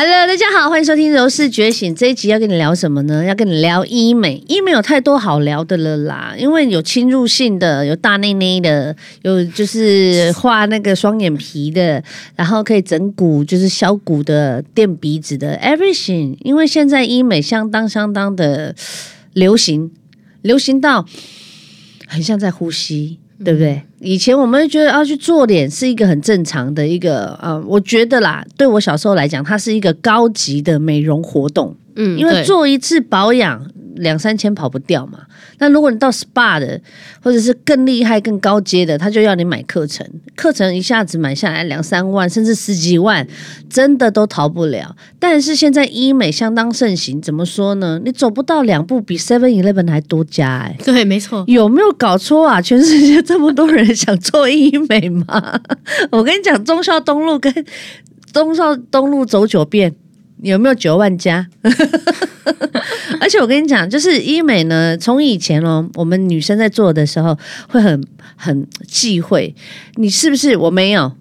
Hello，大家好，欢迎收听《柔氏觉醒》这一集要跟你聊什么呢？要跟你聊医美。医美有太多好聊的了啦，因为有侵入性的，有大内内的，有就是画那个双眼皮的，然后可以整骨，就是削骨的、垫鼻子的，everything。因为现在医美相当相当的流行，流行到很像在呼吸。对不对？以前我们觉得要去做脸是一个很正常的一个，呃，我觉得啦，对我小时候来讲，它是一个高级的美容活动。嗯，因为做一次保养。两三千跑不掉嘛？那如果你到 SPA 的，或者是更厉害、更高阶的，他就要你买课程，课程一下子买下来两三万，甚至十几万，真的都逃不了。但是现在医美相当盛行，怎么说呢？你走不到两步，比 Seven Eleven 还多加哎。对，没错。有没有搞错啊？全世界这么多人想做医美吗？我跟你讲，中孝东路跟中孝东路走九遍。有没有九万家？而且我跟你讲，就是医美呢，从以前哦，我们女生在做的时候会很很忌讳，你是不是？我没有，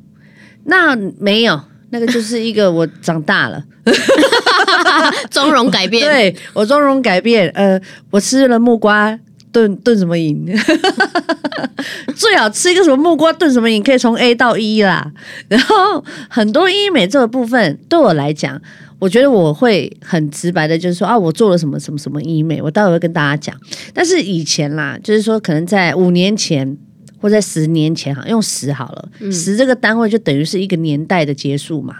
那没有，那个就是一个我长大了，妆容改变，对我妆容改变。呃，我吃了木瓜炖炖什么饮，最好吃一个什么木瓜炖什么饮，可以从 A 到 E 啦。然后很多医美这个部分，对我来讲。我觉得我会很直白的，就是说啊，我做了什么什么什么医美，我待会会跟大家讲。但是以前啦，就是说可能在五年前。或在十年前哈，用十好了，十这个单位就等于是一个年代的结束嘛。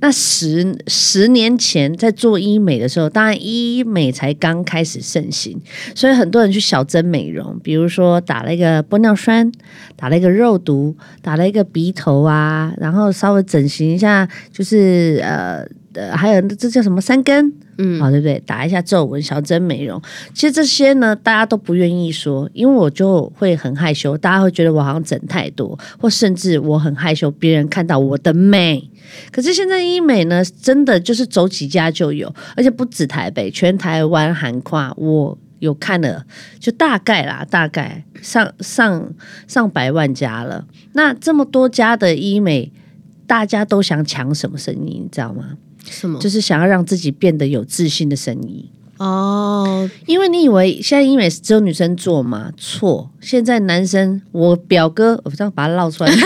那十十年前在做医美的时候，当然医美才刚开始盛行，所以很多人去小针美容，比如说打了一个玻尿酸，打了一个肉毒，打了一个鼻头啊，然后稍微整形一下，就是呃呃，还有这叫什么三根。嗯，好，对不对？打一下皱纹，小针美容。其实这些呢，大家都不愿意说，因为我就会很害羞，大家会觉得我好像整太多，或甚至我很害羞，别人看到我的美。可是现在医美呢，真的就是走几家就有，而且不止台北，全台湾涵跨，我有看了，就大概啦，大概上上上百万家了。那这么多家的医美，大家都想抢什么生意，你知道吗？什么？就是想要让自己变得有自信的生意哦。因为你以为现在医美只有女生做吗？错，现在男生，我表哥，我这样把它唠出来，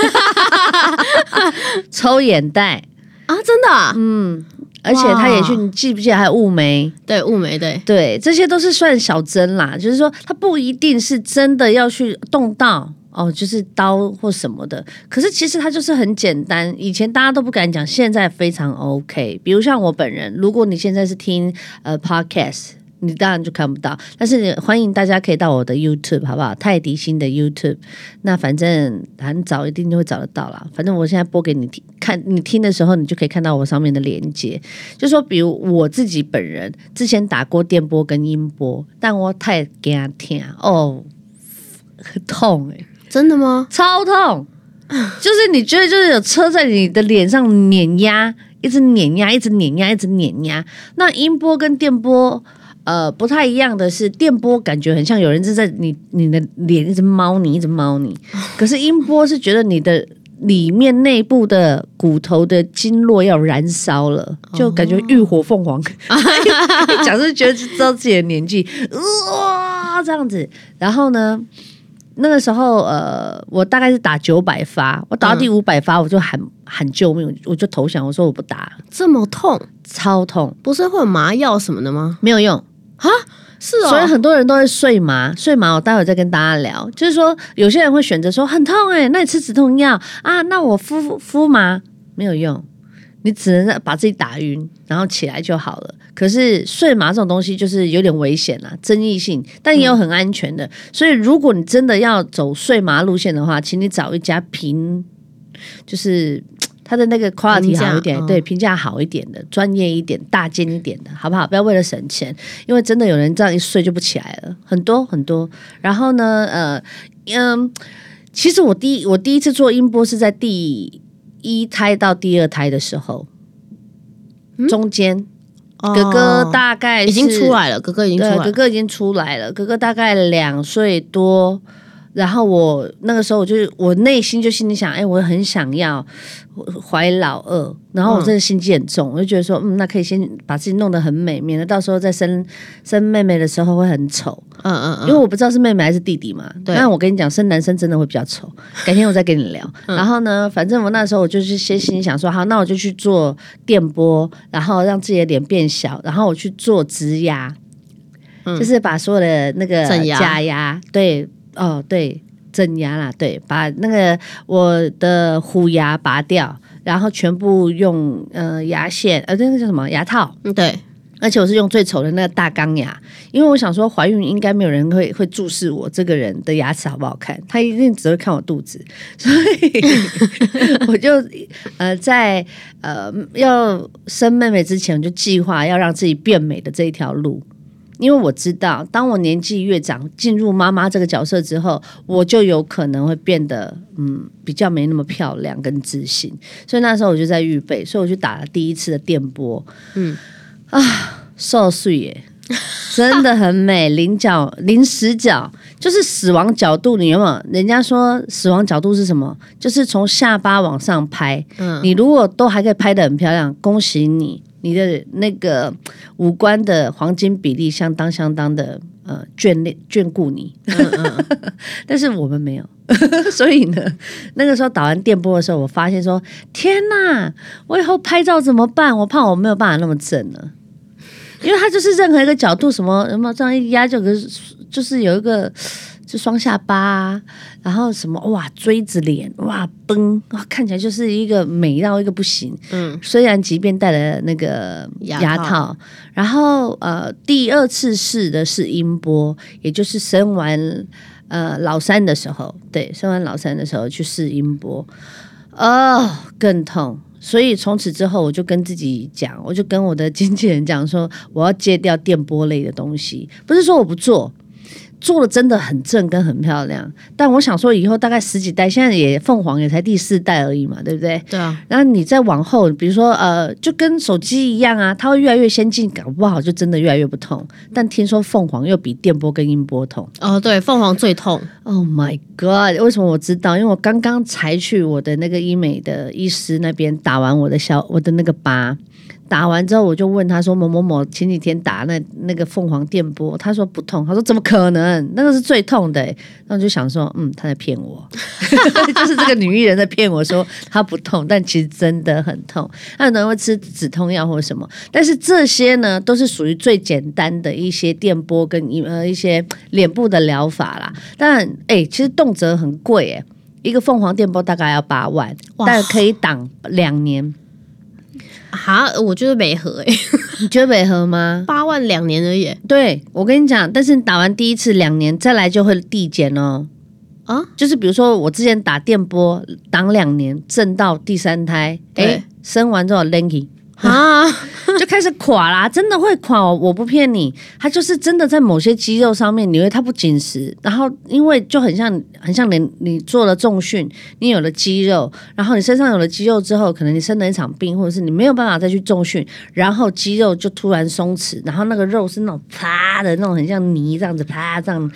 抽眼袋啊，真的，嗯，而且他也去，你记不记得还有雾眉？对，雾眉，对，对，这些都是算小针啦，就是说他不一定是真的要去动到。哦，就是刀或什么的，可是其实它就是很简单。以前大家都不敢讲，现在非常 OK。比如像我本人，如果你现在是听呃 Podcast，你当然就看不到。但是欢迎大家可以到我的 YouTube，好不好？泰迪星的 YouTube，那反正很早一定就会找得到啦。反正我现在播给你听，看你听的时候，你就可以看到我上面的连接。就说比如我自己本人之前打过电波跟音波，但我太惊听哦，很 痛哎。真的吗？超痛，就是你觉得就是有车在你的脸上碾压，一直碾压，一直碾压，一直碾压。那音波跟电波，呃，不太一样的是，电波感觉很像有人是在你你的脸一直猫你，一直猫你。可是音波是觉得你的里面内部的骨头的经络要燃烧了，就感觉浴火凤凰。讲是觉得知道自己的年纪，哇，这样子。然后呢？那个时候，呃，我大概是打九百发，我打到第五百发，我就喊喊救命，我就投降，我说我不打，这么痛，超痛，不是会有麻药什么的吗？没有用。啊，是哦，所以很多人都会睡麻，睡麻，我待会再跟大家聊，就是说有些人会选择说很痛哎，那你吃止痛药啊，那我敷敷麻没有用。你只能把自己打晕，然后起来就好了。可是睡麻这种东西就是有点危险啊，争议性，但也有很安全的。所以如果你真的要走睡麻路线的话，请你找一家平，就是 它的那个 quality 好一点，对，评价好一点的，专业一点、大件一点的，好不好？不要为了省钱，因为真的有人这样一睡就不起来了，很多很多。然后呢，呃，嗯，其实我第一我第一次做音波是在第。一胎到第二胎的时候，中间哥哥大概已经出来了，哥哥已经出来，哥哥已经出来了，哥哥大概两岁多，然后我那个时候我就我内心就心里想，哎，我很想要怀老二，然后我真的心机很重，我就觉得说，嗯，那可以先把自己弄得很美，免得到时候再生生妹妹的时候会很丑。嗯嗯因为我不知道是妹妹还是弟弟嘛。对那我跟你讲，生男生真的会比较丑。改天我再跟你聊。嗯然后呢，反正我那时候我就是先心里想说，好，那我就去做电波，然后让自己的脸变小，然后我去做植牙，就是把所有的那个假牙，对，哦，对，整牙啦，对，把那个我的虎牙拔掉。然后全部用呃牙线，呃，那个叫什么牙套，嗯，对，而且我是用最丑的那个大钢牙，因为我想说怀孕应该没有人会会注视我这个人的牙齿好不好看，他一定只会看我肚子，所以我就呃在呃要生妹妹之前，我就计划要让自己变美的这一条路。因为我知道，当我年纪越长，进入妈妈这个角色之后，我就有可能会变得嗯比较没那么漂亮跟自信，所以那时候我就在预备，所以我去打了第一次的电波，嗯啊受碎耶，真的很美，零角零死角，就是死亡角度。你有没有？人家说死亡角度是什么？就是从下巴往上拍。嗯你如果都还可以拍的很漂亮，恭喜你，你的那个五官的黄金比例相当相当的呃眷恋眷顾你。嗯嗯，但是我们没有，所以呢，那个时候打完电波的时候，我发现说：天哪，我以后拍照怎么办？我怕我没有办法那么正了，因为它就是任何一个角度，什么什么这样一压就有个就是有一个就双下巴、啊，然后什么哇锥子脸哇崩哇，看起来就是一个美到一个不行。嗯，虽然即便戴了那个牙套，然后呃，第二次试的是音波，也就是生完呃老三的时候，对，生完老三的时候去试音波，哦，更痛。所以从此之后，我就跟自己讲，我就跟我的经纪人讲说，我要戒掉电波类的东西，不是说我不做。做的真的很正跟很漂亮，但我想说以后大概十几代，现在也凤凰也才第四代而已嘛，对不对？对啊，然后你再往后，比如说呃，就跟手机一样啊，它会越来越先进，搞不好就真的越来越不痛。但听说凤凰又比电波跟音波痛。哦，对，凤凰最痛，Oh my god！为什么我知道？因为我刚刚才去我的那个医美的医师那边打完我的小我的那个疤，打完之后我就问他说某某某前几天打那那个凤凰电波，他说不痛，他说怎么可能？那个是最痛的、欸。然后我就想说，嗯，他在骗我，就是这个女艺人在骗我说她不痛，但其实真的很痛。她可能会吃止痛药或者什么，但是这些呢都是属于最简单的一些电波跟一呃一些脸部的疗法啦。但哎、其实动辄很贵哎、一个凤凰电波大概要八万，但可以挡两年。哈，我觉得没合诶，你觉得没合吗？八万两年而已。对我跟你讲，但是你打完第一次两年，再来就会递减哦。啊，就是比如说我之前打电波挡两年，挣到第三胎，对。哎，生完之后 lanky 啊，就开始垮啦，真的会垮哦，我不骗你，它就是真的在某些肌肉上面，你会它不紧实，然后因为就很像很像你你做了重训，你有了肌肉，然后你身上有了肌肉之后，可能你生了一场病，或者是你没有办法再去重训，然后肌肉就突然松弛，然后那个肉是那种啪的那种很像泥这样子啪这样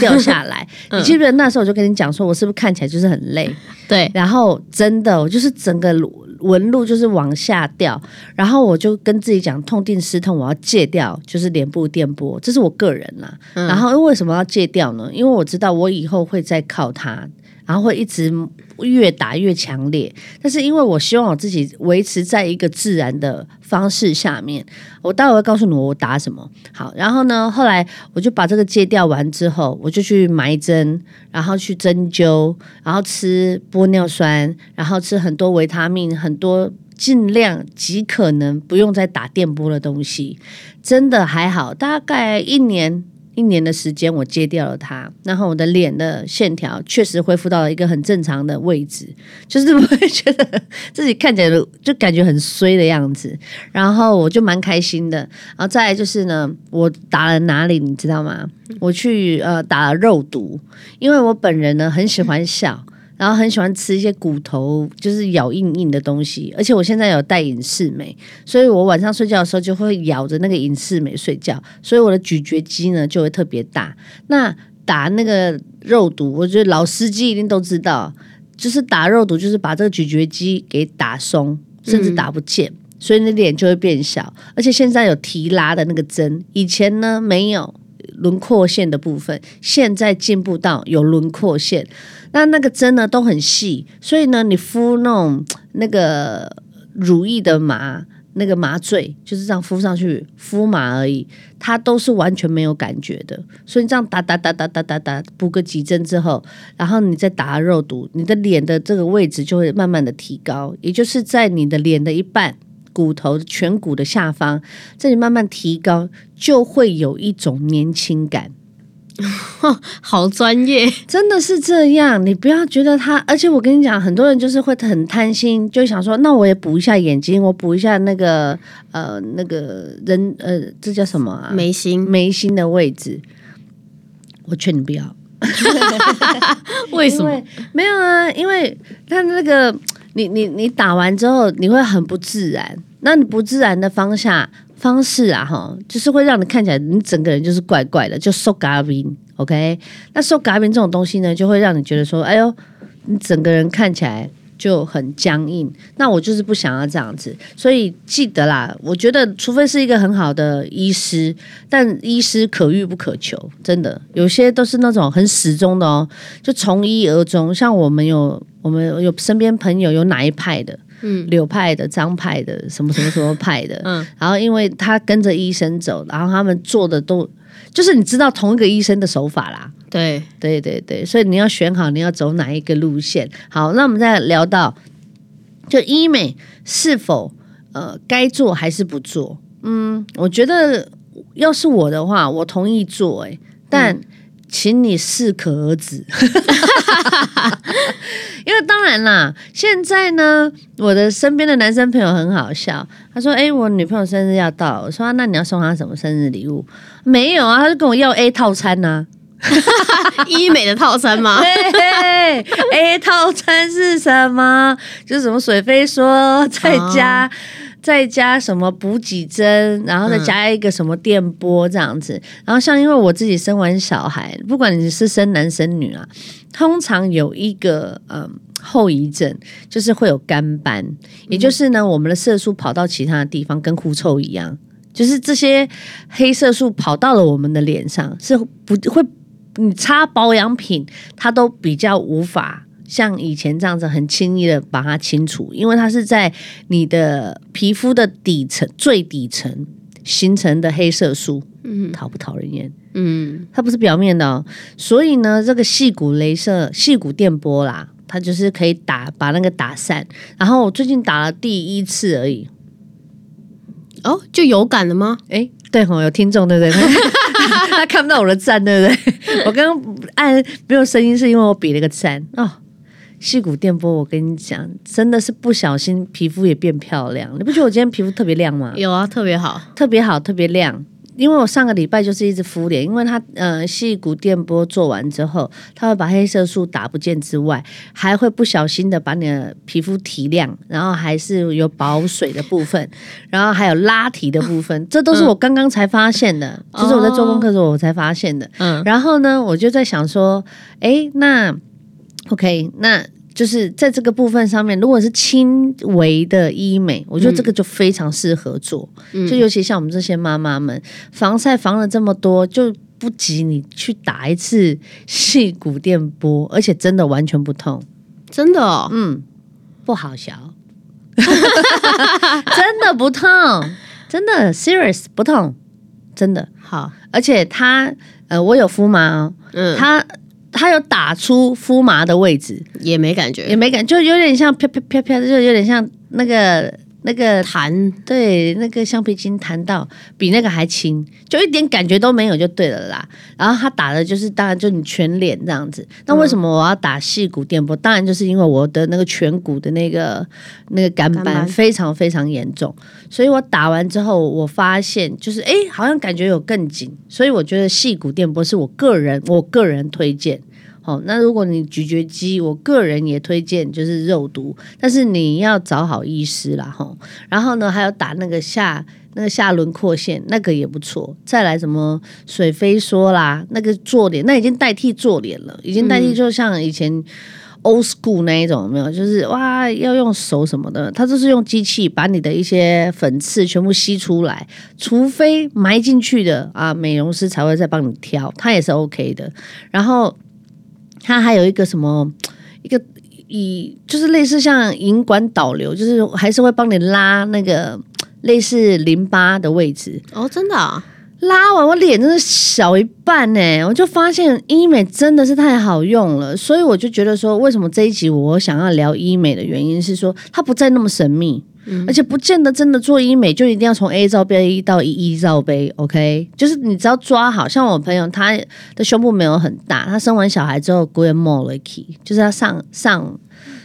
掉下来，你记不记得那时候我就跟你讲说，我是不是看起来就是很累？对，然后真的，我就是整个纹路就是往下掉，然后我就跟自己讲，痛定思痛，我要戒掉，就是脸部电波，这是我个人啦。然后为什么要戒掉呢？因为我知道我以后会再靠它，然后会一直越打越强烈。但是因为我希望我自己维持在一个自然的方式下面，我待会会告诉你我打什么。好，然后呢，后来我就把这个戒掉完之后，我就去埋针，然后去针灸，然后吃玻尿酸，然后吃很多维他命，很多。尽量极可能不用再打电波的东西，真的还好，大概一年一年的时间我戒掉了它，然后我的脸的线条确实恢复到了一个很正常的位置，就是不会觉得自己看起来 就感觉很衰的样子，然后我就蛮开心的。然后再就是呢，我打了哪里你知道吗？我去呃打了肉毒，因为我本人呢很喜欢笑。然后很喜欢吃一些骨头，就是咬硬硬的东西，而且我现在有戴隐适美，所以我晚上睡觉的时候就会咬着那个隐适美睡觉，所以我的咀嚼肌呢就会特别大。那打那个肉毒，我觉得老司机一定都知道，就是打肉毒，就是把这个咀嚼肌给打松，甚至打不见，所以你的脸就会变小。而且现在有提拉的那个针，以前呢没有轮廓线的部分，现在进步到有轮廓线。那那个针呢都很细，所以呢你敷那种那个乳液的麻。那个麻醉就是这样敷上去，敷麻而已，它都是完全没有感觉的。所以你这样打打打打打打打，补个几针之后，然后你再打肉毒，你的脸的这个位置就会慢慢的提高，也就是在你的脸的一半骨头颧骨的下方，这里慢慢提高，就会有一种年轻感。好专业，真的是这样。你不要觉得他，而且我跟你讲，很多人就是会很贪心，就想说，那我也补一下眼睛，我补一下那个呃那个人呃，这叫什么啊？眉心眉心的位置。我劝你不要，为什么？没有啊，因为他那个你你你打完之后，你会很不自然。那你不自然的方向。方式啊，哈，就是会让你看起来你整个人就是怪怪的，就瘦嘎冰，OK？那瘦嘎冰这种东西呢，就会让你觉得说，哎呦，你整个人看起来就很僵硬。那我就是不想要这样子，所以记得啦，我觉得除非是一个很好的医师，但医师可遇不可求，真的有些都是那种很始终的哦，就从一而终。像我们有我们有身边朋友有哪一派的。嗯，柳派的、张派的、什么什么什么派的，嗯，然后因为他跟着医生走，然后他们做的都就是你知道同一个医生的手法啦，对对对对，所以你要选好你要走哪一个路线。好，那我们再聊到就医美是否呃该做还是不做？嗯，我觉得要是我的话，我同意做，哎，但。请你适可而止，因为当然啦，现在呢，我的身边的男生朋友很好笑。他说：“哎，我女朋友生日要到，我说那你要送她什么生日礼物？没有啊，他就跟我要 A 套餐呢，医美的套餐吗？A 套餐是什么？就是什么水飞说在家。”再加什么补给针，然后再加一个什么电波这样子。然后像因为我自己生完小孩，不管你是生男生女啊，通常有一个嗯后遗症，就是会有干斑，也就是呢我们的色素跑到其他的地方，跟狐臭一样，就是这些黑色素跑到了我们的脸上，是不会你擦保养品，它都比较无法。像以前这样子很轻易的把它清除，因为它是在你的皮肤的底层最底层形成的黑色素，嗯，讨不讨人厌？嗯，它不是表面的哦。所以呢，这个细骨镭射、细骨电波啦，它就是可以打把那个打散。然后我最近打了第一次而已，哦，就有感了吗？哎，对哦，有听众对不对？他看不到我的赞对不对？我刚刚按没有声音，是因为我比了个赞哦。细骨电波，我跟你讲，真的是不小心皮肤也变漂亮。你不觉得我今天皮肤特别亮吗？有啊，特别好，特别好，特别亮。因为我上个礼拜就是一直敷脸，因为它呃细骨电波做完之后，它会把黑色素打不见之外，还会不小心的把你的皮肤提亮，然后还是有保水的部分，然后还有拉提的部分，这都是我刚刚才发现的，就是我在做功课的时候我才发现的。嗯，然后呢，我就在想说，哎，那。OK，那就是在这个部分上面，如果是轻微的医美，我觉得这个就非常适合做。就尤其像我们这些妈妈们，防晒防了这么多，就不急你去打一次细骨电波，而且真的完全不痛，真的，哦嗯，不好笑，真的不痛，真的 serious 不痛，真的。好，而且它呃，我有敷麻，嗯，它。它有打出敷麻的位置，也没感觉，也没感，就有点像飘飘飘飘，就有点像那个那个弹，对，那个橡皮筋弹到比那个还轻，就一点感觉都没有，就对了啦。然后他打的就是，当然就你全脸这样子。那为什么我要打细骨电波？当然就是因为我的那个颧骨的那个那个干斑非常非常严重，所以我打完之后，我发现就是哎，好像感觉有更紧，所以我觉得细骨电波是我个人我个人推荐。哦，那如果你咀嚼肌，我个人也推荐就是肉毒，但是你要找好医师啦，吼。然后呢，还有打那个下那个下轮廓线那个也不错。再来什么水飞梭啦，那个做脸那已经代替做脸了，已经代替就像以前 old school 那一种有没有？就是哇要用手什么的，它就是用机器把你的一些粉刺全部吸出来，除非埋进去的啊，美容师才会再帮你挑，它也是 OK 的。然后它还有一个什么一个。以就是类似像引管导流，就是还是会帮你拉那个类似淋巴的位置。哦，真的、啊，拉完我脸真的小一半呢，我就发现医美真的是太好用了，所以我就觉得说，为什么这一集我想要聊医美的原因是说，它不再那么神秘。而且不见得真的做医美就一定要从 A 罩杯到 E 罩杯，OK？就是你只要抓好，像我朋友他的胸部没有很大，他生完小孩之后 g o more l k y 就是他上上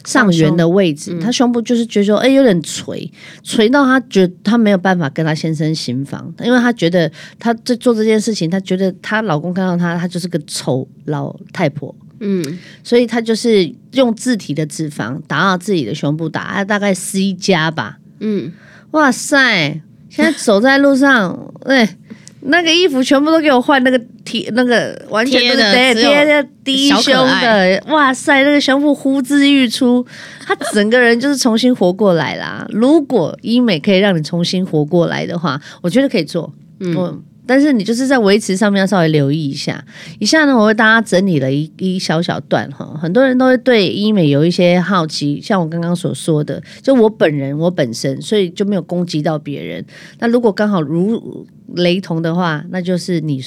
上缘的位置，他胸部就是觉得说，哎，有点垂，垂到他觉得他没有办法跟他先生行房，因为他觉得他在做这件事情，他觉得她老公看到她，她就是个丑老太婆。嗯，所以他就是用自体的脂肪打到自己的胸部，打大概 C 加吧。嗯，哇塞！现在走在路上，哎，那个衣服全部都给我换那个贴，那个完全都是贴贴低胸的。哇塞，那个胸部呼之欲出，他整个人就是重新活过来啦。如果医美可以让你重新活过来的话，我觉得可以做。嗯。但是你就是在维持上面要稍微留意一下。以下呢，我为大家整理了一一小小段哈，很多人都会对医美有一些好奇，像我刚刚所说的，就我本人我本身，所以就没有攻击到别人。那如果刚好如雷同的话，那就是你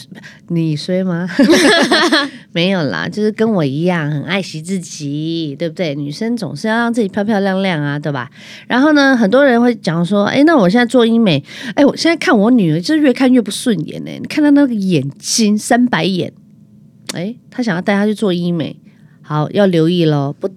你衰吗？没有啦，就是跟我一样很爱惜自己，对不对？女生总是要让自己漂漂亮亮啊，对吧？然后呢，很多人会讲说，哎，那我现在做医美，哎，我现在看我女儿，就是越看越不顺眼呢。你看她那个眼睛三白眼，哎，她想要带她去做医美，好要留意喽，不。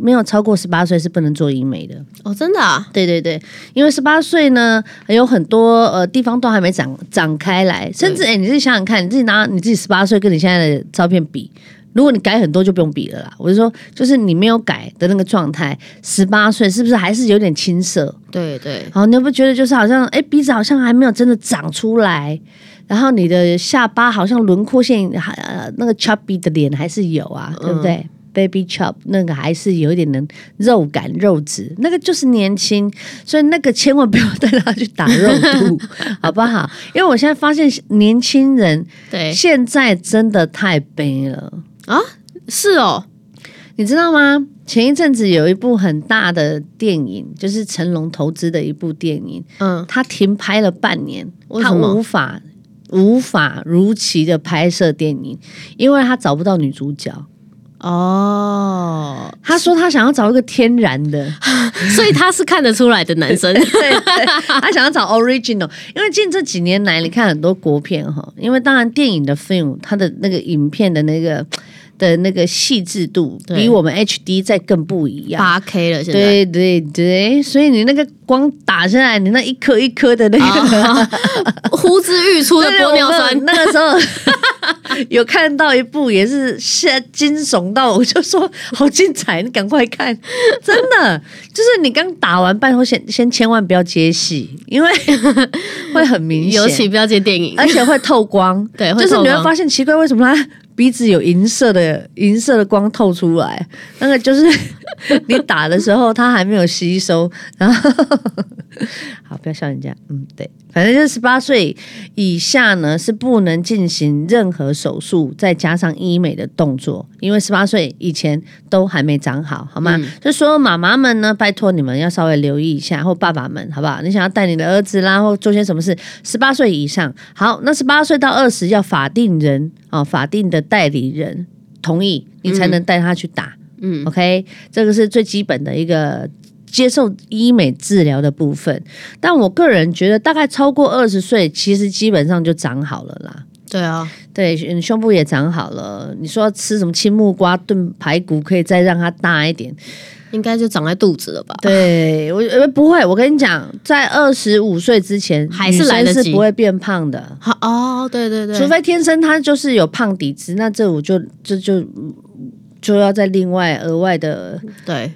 没有超过十八岁是不能做医美的。哦，真的啊？对对对，因为十八岁呢，还有很多呃地方都还没长长开来，甚至哎，你自己想想看，你自己拿你自己十八岁跟你现在的照片比，如果你改很多就不用比了啦。我就说，就是你没有改的那个状态，十八岁是不是还是有点青涩？对对，然后，你不觉得就是好像哎鼻子好像还没有真的长出来，然后你的下巴好像轮廓线还呃那个 chubby 的脸还是有啊，对不对？Baby chop 那个还是有一点能肉感肉质，那个就是年轻，所以那个千万不要带他去打肉毒，好不好？因为我现在发现年轻人对现在真的太悲了啊！是哦，你知道吗？前一阵子有一部很大的电影，就是成龙投资的一部电影，嗯，他停拍了半年，他无法无法如期的拍摄电影，因为他找不到女主角。哦，他说他想要找一个天然的，所以他是看得出来的男生。对，他想要找 original，因为近这几年来，你看很多国片哈，因为当然电影的 film，它的那个影片的那个。的那个细致度比我们 HD 再更不一样，八 K 了，现在。对对对，所以你那个光打下来，你那一颗一颗的那个 呼之欲出的玻尿酸，那个时候 有看到一部也是吓惊悚到，我就说好精彩，你赶快看，真的就是你刚打完，半后先先千万不要接戏，因为 会很明显，尤其不要接电影，而且会透光，对，就是你会发现奇怪，为什么他？鼻子有银色的银色的光透出来，那个就是你打的时候它还没有吸收，然后 好不要笑人家，嗯对。反正就是十八岁以下呢，是不能进行任何手术，再加上医美的动作，因为十八岁以前都还没长好，好吗？就说妈妈们呢，拜托你们要稍微留意一下，或爸爸们，好不好？你想要带你的儿子啦，或做些什么事，十八岁以上，好，那十八岁到二十要法定人啊，法定的代理人同意，你才能带他去打，嗯，OK，这个是最基本的一个。接受医美治疗的部分，但我个人觉得大概超过二十岁，其实基本上就长好了啦。对啊，对，胸部也长好了。你说吃什么青木瓜炖排骨，可以再让它大一点，应该就长在肚子了吧？对，我不会。我跟你讲，在二十五岁之前，还是来得及，不会变胖的。好哦，对对对，除非天生他就是有胖底子，那这我就这就就要在另外额外的对。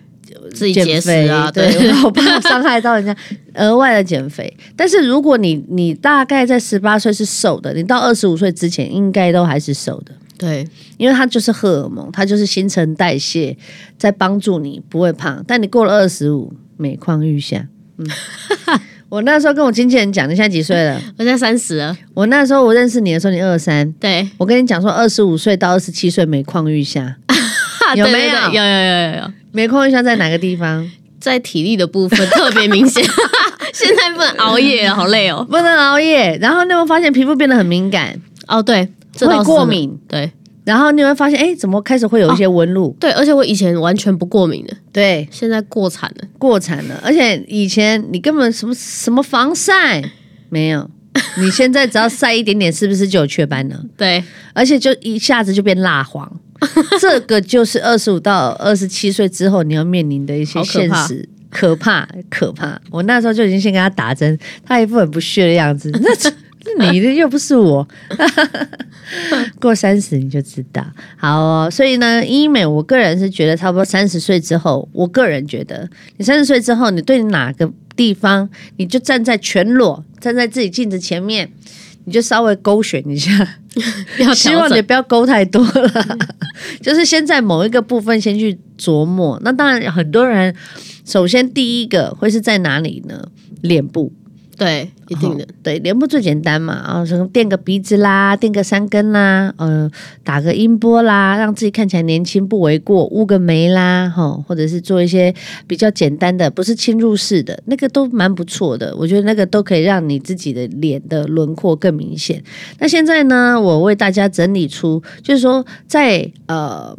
自己减节食肥啊，对，对，我怕伤害到人家 额外的减肥。但是如果你你大概在十八岁是瘦的，你到二十五岁之前应该都还是瘦的。对，因为它就是荷尔蒙，它就是新陈代谢在帮助你不会胖。但你过了二十五，每况愈下。嗯，我那时候跟我经纪人讲，你现在几岁了？我现在三十了，我那时候我认识你的时候，你二三。对，我跟你讲说，二十五岁到二十七岁每况愈下，有没有？有有有有有，没空一下在哪个地方？在体力的部分特别明显。现在不能熬夜，好累哦。不能熬夜，然后你会发现皮肤变得很敏感，哦，对，会过敏，对。然后你会发现，哎，怎么开始会有一些纹路？对，而且我以前完全不过敏的，对，现在过惨了。过产了，而且以前你根本什么什么防晒？没有，你现在只要晒一点点，是不是就有雀斑了？对，而且就一下子就变蜡黄，这个就是二十五到二十七岁之后你要面临的一些现实。可怕，可怕！我那时候就已经先给他打针，他一副很不屑的样子。那这那你的又不是我，过三十你就知道。好哦，所以呢，医美我个人是觉得差不多三十岁之后，我个人觉得你三十岁之后，你对哪个地方，你就站在全裸，站在自己镜子前面，你就稍微勾选一下。要希望你。不要勾太多了，就是先在某一个部分先去琢磨。那当然，很多人首先第一个会是在哪里呢？脸部，对，一定的。对，脸部最简单嘛，啊，什么垫个鼻子啦，垫个山根啦，呃，打个音波啦，让自己看起来年轻不为过，乌个眉啦，哈、或者是做一些比较简单的，不是侵入式的，那个都蛮不错的。我觉得那个都可以让你自己的脸的轮廓更明显。那现在呢，我为大家整理出，就是说在呃。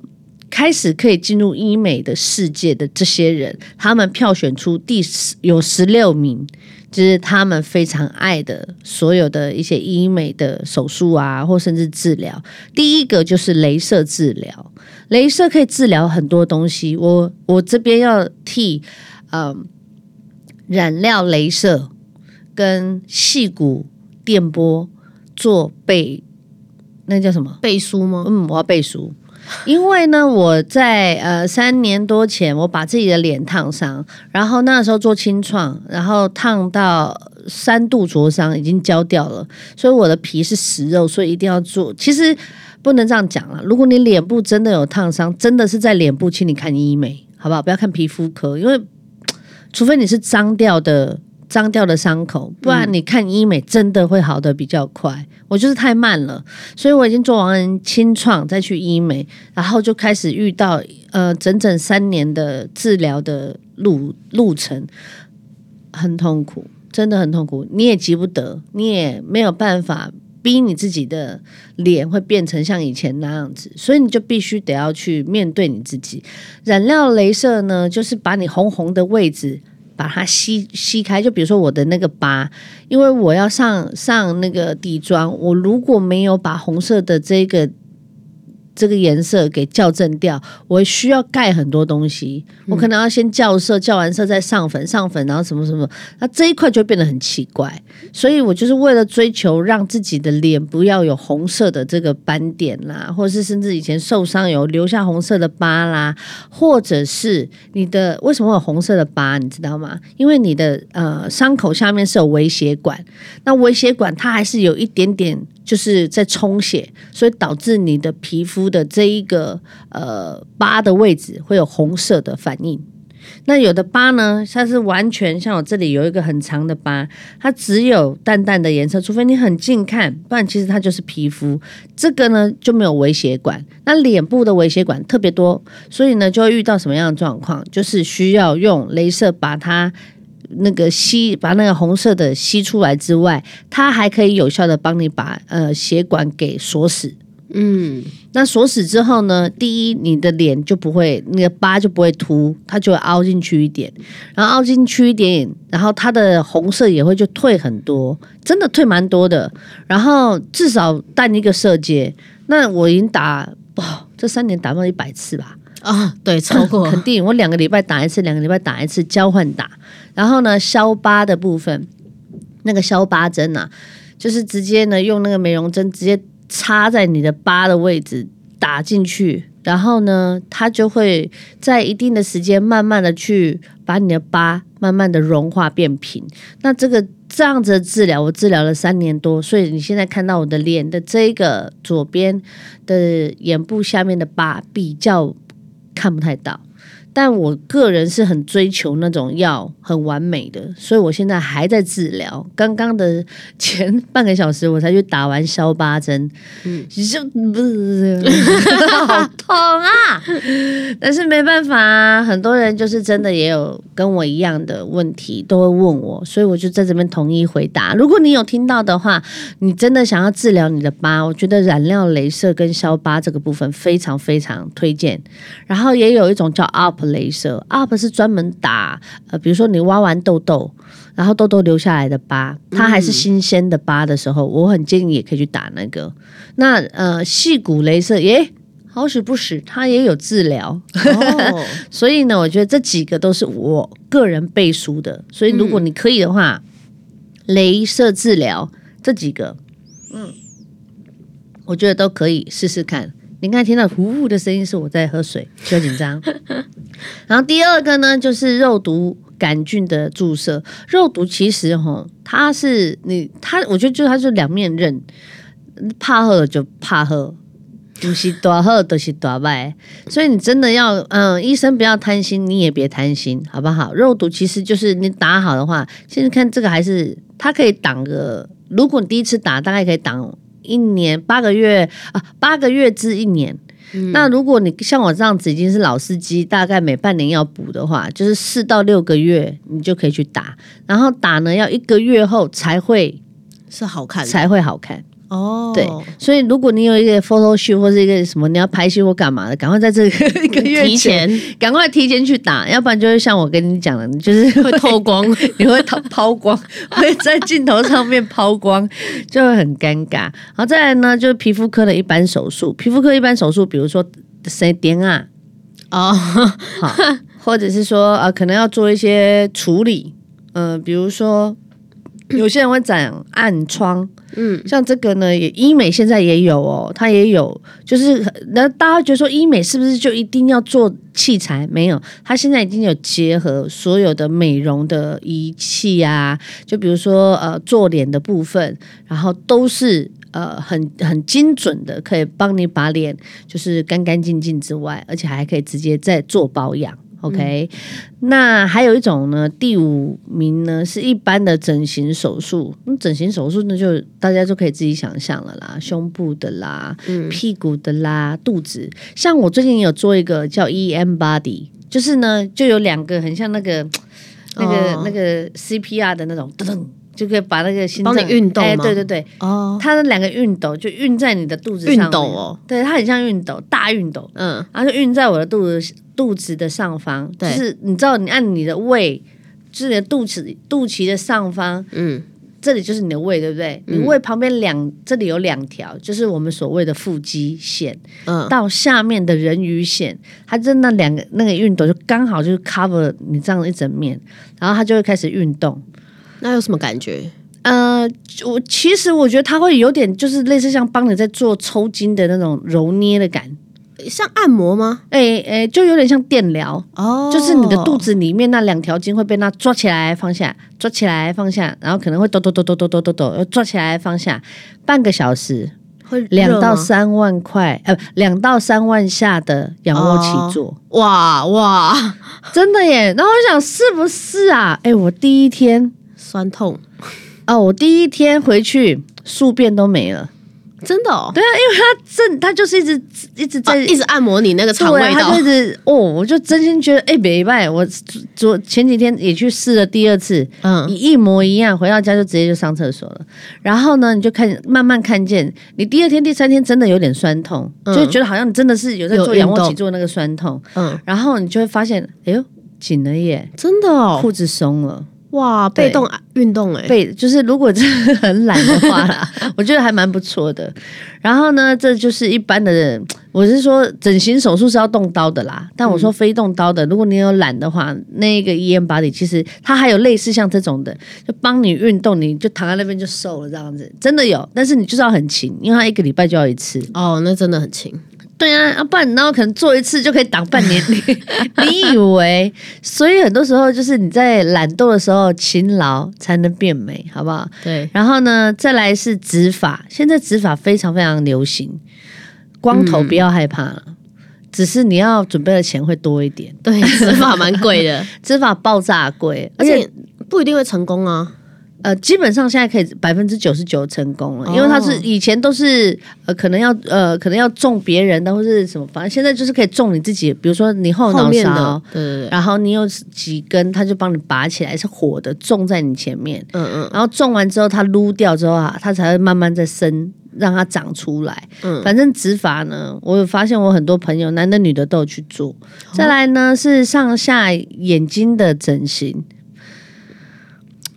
开始可以进入医美的世界的这些人，他们票选出第十有十六名，就是他们非常爱的所有的一些医美的手术啊，或甚至治疗。第一个就是镭射治疗，镭射可以治疗很多东西。我我这边要替嗯染料镭射跟细骨电波做背，那叫什么？背书吗？嗯，我要背书。因为呢，我在呃三年多前，我把自己的脸烫伤，然后那时候做清创，然后烫到三度灼伤，已经焦掉了，所以我的皮是死肉，所以一定要做。其实不能这样讲了，如果你脸部真的有烫伤，真的是在脸部，请你看医美，好不好？不要看皮肤科，因为除非你是脏掉的。脏掉的伤口，不然你看医美真的会好的比较快。我就是太慢了，所以我已经做完清创，再去医美，然后就开始遇到呃整整三年的治疗的路路程，很痛苦，真的很痛苦。你也急不得，你也没有办法逼你自己的脸会变成像以前那样子，所以你就必须得要去面对你自己。染料镭射呢，就是把你红红的位置。把它吸吸开，就比如说我的那个疤，因为我要上上那个底妆，我如果没有把红色的这个这个颜色给校正掉，我需要盖很多东西，我可能要先校色，校完色再上粉，上粉然后什么什么，那这一块就变得很奇怪。所以我就是为了追求让自己的脸不要有红色的这个斑点啦，或者是甚至以前受伤有留下红色的疤啦，或者是你的为什么会有红色的疤，你知道吗？因为你的呃伤口下面是有微血管，那微血管它还是有一点点就是在充血，所以导致你的皮肤的这一个呃疤的位置会有红色的反应。那有的疤呢，它是完全像我这里有一个很长的疤，它只有淡淡的颜色，除非你很近看，不然其实它就是皮肤。这个呢就没有微血管，那脸部的微血管特别多，所以呢就会遇到什么样的状况？就是需要用镭射把它。那个吸把那个红色的吸出来之外，它还可以有效的帮你把呃血管给锁死。嗯，那锁死之后呢，第一，你的脸就不会那个疤就不会凸，它就会凹进去一点，然后凹进去一点，然后它的红色也会就退很多，真的退蛮多的。然后至少淡一个色阶。那我已经打哇，这三年打到一百次吧。啊，对，超过 肯定，我两个礼拜打一次，两个礼拜打一次，交换打。然后呢，消疤的部分，那个消疤针啊，就是直接呢用那个美容针直接插在你的疤的位置打进去，然后呢，它就会在一定的时间慢慢的去把你的疤慢慢的融化变平。那这个这样子的治疗，我治疗了三年多，所以你现在看到我的脸的这个左边的眼部下面的疤比较看不太到。但我个人是很追求那种要很完美的，所以我现在还在治疗。刚刚的前半个小时我才去打完消疤针，嗯，就不是好痛啊！但是没办法啊，很多人就是真的也有跟我一样的问题，都会问我，所以我就在这边统一回答。如果你有听到的话，你真的想要治疗你的疤，我觉得染料镭射跟消疤这个部分非常非常推荐。然后也有一种叫 UP。镭射 UP 是专门打呃，比如说你挖完痘痘，然后痘痘留下来的疤，它还是新鲜的疤的时候，我很建议也可以去打那个。那呃，细骨镭射，耶，好使不使？它也有治疗。所以呢，我觉得这几个都是我个人背书的。所以如果你可以的话，镭射治疗这几个，嗯，我觉得都可以试试看。你刚才听到呼呼的声音，是我在喝水，不要紧张。然后第二个呢，就是肉毒杆菌的注射。肉毒其实哈，它是你它，我觉得就它是两面刃，怕喝就怕喝，不是多喝都是多卖。所以你真的要，嗯，医生不要贪心，你也别贪心，好不好？肉毒其实就是你打好的话，现在看这个还是它可以挡个，如果你第一次打，大概可以挡。一年八个月啊，八个月至一年。那如果你像我这样子已经是老司机，大概每半年要补的话，就是四到六个月你就可以去打。然后打呢，要一个月后才会是好看，才会好看。哦，对，所以如果你有一个 photo shoot 或是一个什么你要拍戏或干嘛的，赶快在这个一个月提前，赶快提前去打，要不然就会像我跟你讲的，你就是 会透光，你会抛抛光，会在镜头上面抛光，就会很尴尬。然后再来呢，就是皮肤科的一般手术，皮肤科一般手术，比如说谁点啊，哦，好，或者是说呃，可能要做一些处理，嗯，比如说 有些人会长暗疮。嗯，像这个呢，也医美现在也有哦，它也有，就是那大家觉得说医美是不是就一定要做器材？没有，它现在已经有结合所有的美容的仪器啊，就比如说呃做脸的部分，然后都是呃很很精准的，可以帮你把脸就是干干净净之外，而且还可以直接再做保养。OK，那还有一种呢，第五名呢是一般的整形手术。那整形手术呢，就大家就可以自己想象了啦，胸部的啦，屁股的啦，肚子。像我最近有做一个叫 EM Body，就是呢，就有两个很像那个那个那个 CPR 的那种噔噔。就可以把那个心脏运动哎，对对对，哦，它的两个熨斗就熨在你的肚子上，熨斗哦，对，它很像熨斗，大熨斗，嗯，然后就熨在我的肚子肚子的上方，就是你知道，你按你的胃，就是你的肚子肚脐的上方，嗯，这里就是你的胃，对不对？你胃旁边两这里有两条，就是我们所谓的腹肌线，嗯，到下面的人鱼线，它就那两个那个熨斗就刚好就是 cover 你这样一整面，然后它就会开始运动。那有什么感觉？呃，我其实我觉得它会有点，就是类似像帮你在做抽筋的那种揉捏的感，像按摩吗？哎哎，就有点像电疗哦，就是你的肚子里面那两条筋会被那抓起来放下，抓起来放下，然后可能会抖抖抖抖抖抖抖抖，又抓起来放下，半个小时，会两到三万块，呃，两到三万下的仰卧起坐，哇哇，真的耶！然后我想是不是啊？哎，我第一天。酸痛哦！我第一天回去宿便都没了，真的哦。对啊，因为他正他就是一直一直在一直按摩你那个肠胃道，他就一直哦，我就真心觉得哎，没办我昨前几天也去试了第二次，嗯，一模一样，回到家就直接就上厕所了。然后呢，你就看慢慢看见你第二天、第三天真的有点酸痛，就觉得好像你真的是有在做仰卧起坐那个酸痛，嗯，然后你就会发现，哎呦，紧了耶，真的哦，裤子松了。哇，被动运动哎，被就是如果真的很懒的话啦，我觉得还蛮不错的。然后呢，这就是一般的，我是说整形手术是要动刀的啦。但我说非动刀的，如果你有懒的话，那个 EM body 其实它还有类似像这种的，就帮你运动，你就躺在那边就瘦了这样子，真的有。但是你就是要很勤，因为它一个礼拜就要一次。哦，那真的很勤。对啊，要不然然后可能做一次就可以挡半年，你 你以为？所以很多时候就是你在懒惰的时候勤劳才能变美，好不好？对，然后呢，再来是植发，现在植发非常非常流行，光头嗯不要害怕了。只是你要准备的钱会多一点，对，植发蛮贵的，植发爆炸贵，而且不一定会成功啊。呃，基本上现在可以百分之九十九成功了，因为它是哦以前都是呃，可能要呃，可能要种别人的或是什么，反正现在就是可以种你自己，比如说你后脑勺，，对对对，然后你有几根，他就帮你拔起来，是活的，种在你前面，嗯嗯。然后种完之后它撸掉之后啊，它才会慢慢再生，让它长出来。嗯，反正植发呢，我有发现我很多朋友，男的女的都有去做。再来呢是上下眼睛的整形，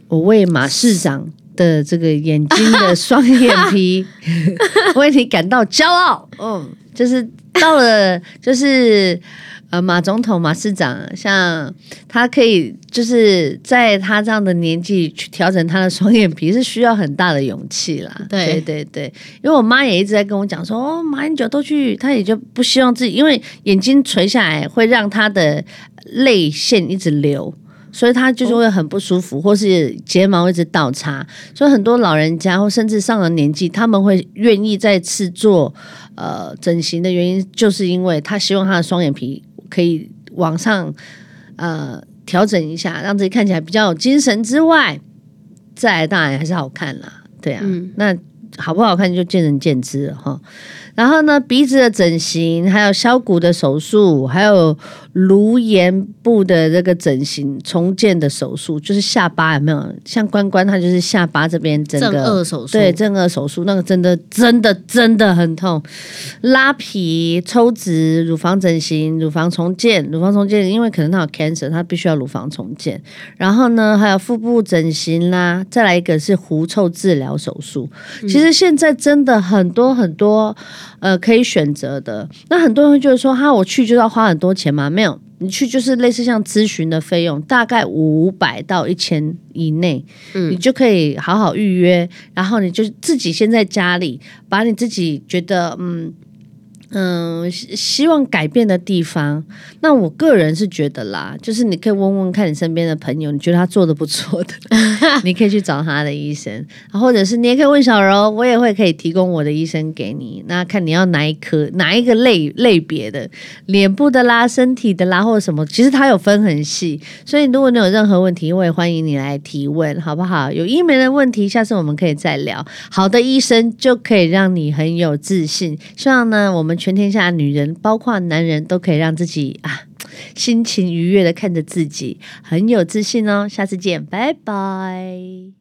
我为马市长的这个眼睛的双眼皮 为你感到骄傲。嗯，就是到了，就是呃马总统、马市长，像他可以就是在他这样的年纪去调整他的双眼皮，是需要很大的勇气啦。对对对对，因为我妈也一直在跟我讲说，哦，马英九都去，他也就不希望自己，因为眼睛垂下来会让他的泪腺一直流。所以他就是会很不舒服，或是睫毛一直倒插，所以很多老人家或甚至上了年纪，他们会愿意再次做呃整形的原因，就是因为他希望他的双眼皮可以往上呃调整一下，让自己看起来比较有精神之外，再来当然还是好看啦，对啊，嗯。那好不好看就见仁见智了哈。然后呢，鼻子的整形，还有削骨的手术，还有颅颜部的这个整形重建的手术，就是下巴有没有？像关关他就是下巴这边整正个颚手术，对，正颚手术那个真的真的真的很痛，拉皮、抽脂、乳房整形、乳房重建、乳房重建，因为可能他有 cancer，他必须要乳房重建。然后呢，还有腹部整形啦，再来一个是狐臭治疗手术。其实现在真的很多很多呃可以选择的。那很多人会觉得说，哈，我去就要花很多钱吗？没有。你去就是类似像咨询的费用，大概五百到一千以内，嗯你就可以好好预约，然后你就自己先在家里把你自己觉得嗯嗯希希望改变的地方。那我个人是觉得啦，就是你可以问问看你身边的朋友，你觉得他做的不错的，你可以去找他的医生，或者是你也可以问小柔，我也会可以提供我的医生给你。那看你要哪一科哪一个类类别的，脸部的啦、身体的啦，或者什么，其实它有分很细。所以如果你有任何问题，我也欢迎你来提问，好不好？有医美的问题，下次我们可以再聊。好的医生就可以让你很有自信。希望呢，我们全天下女人，包括男人，都可以让自己啊心情愉悦的看着自己，很有自信哦。下次见，拜拜。